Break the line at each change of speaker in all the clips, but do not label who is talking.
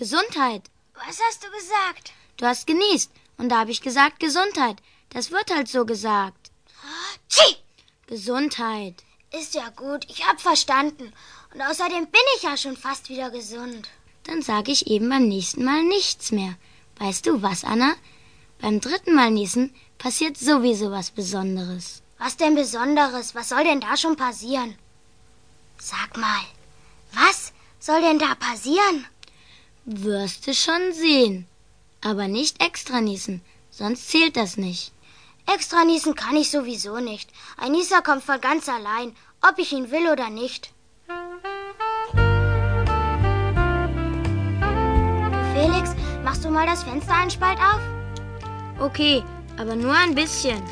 Gesundheit.
Was hast du gesagt?
Du hast genießt. Und da habe ich gesagt Gesundheit. Das wird halt so gesagt.
Tschi!
Gesundheit.
Ist ja gut, ich hab verstanden. Und außerdem bin ich ja schon fast wieder gesund.
Dann sage ich eben beim nächsten Mal nichts mehr. Weißt du was, Anna? Beim dritten Mal niesen passiert sowieso was Besonderes.
Was denn Besonderes? Was soll denn da schon passieren? Sag mal, was soll denn da passieren?
Wirst du schon sehen. Aber nicht extra niesen, sonst zählt das nicht.
Extra niesen kann ich sowieso nicht. Ein Nieser kommt von ganz allein, ob ich ihn will oder nicht. Felix, machst du mal das Fenster einen Spalt auf?
Okay, aber nur ein bisschen.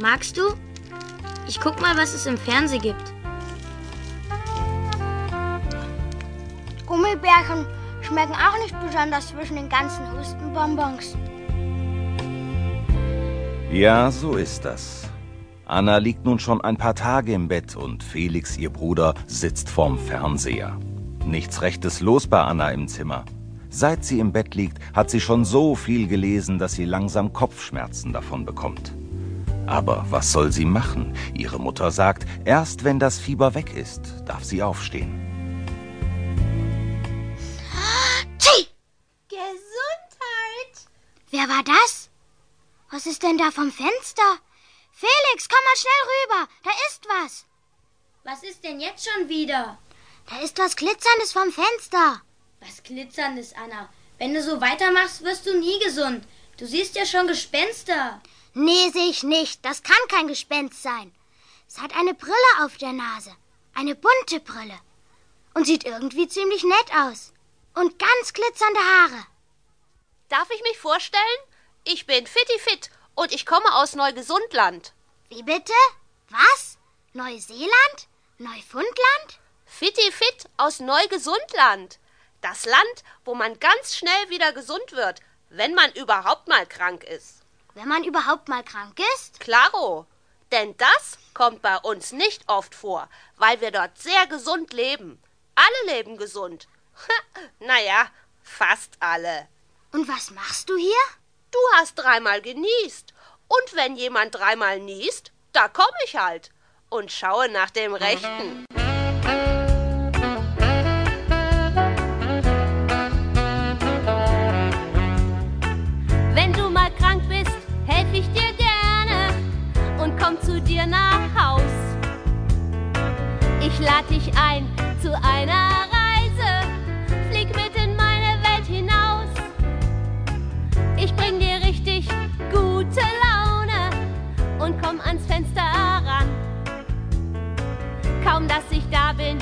Magst du? Ich guck mal, was es im Fernsehen gibt.
Gummibärchen schmecken auch nicht besonders zwischen den ganzen Hustenbonbons.
Ja, so ist das. Anna liegt nun schon ein paar Tage im Bett und Felix, ihr Bruder, sitzt vorm Fernseher. Nichts Rechtes los bei Anna im Zimmer. Seit sie im Bett liegt, hat sie schon so viel gelesen, dass sie langsam Kopfschmerzen davon bekommt. Aber was soll sie machen? Ihre Mutter sagt, erst wenn das Fieber weg ist, darf sie aufstehen.
Wer war das? Was ist denn da vom Fenster? Felix, komm mal schnell rüber. Da ist was.
Was ist denn jetzt schon wieder?
Da ist was Glitzerndes vom Fenster.
Was glitzerndes, Anna. Wenn du so weitermachst, wirst du nie gesund. Du siehst ja schon Gespenster.
Nee, sehe ich nicht. Das kann kein Gespenst sein. Es hat eine Brille auf der Nase. Eine bunte Brille. Und sieht irgendwie ziemlich nett aus. Und ganz glitzernde Haare.
Darf ich mich vorstellen? Ich bin Fitti Fit und ich komme aus Neugesundland.
Wie bitte? Was? Neuseeland? Neufundland?
Fitti Fit aus Neugesundland. Das Land, wo man ganz schnell wieder gesund wird, wenn man überhaupt mal krank ist.
Wenn man überhaupt mal krank ist?
Klaro. Denn das kommt bei uns nicht oft vor, weil wir dort sehr gesund leben. Alle leben gesund. naja, fast alle.
Und was machst du hier?
Du hast dreimal genießt. Und wenn jemand dreimal niest, da komme ich halt und schaue nach dem Rechten.
Wenn du mal krank bist, helfe ich dir gerne und komm zu dir nach Haus. Ich lade dich ein zu einer und komm ans Fenster ran. Kaum dass ich da bin,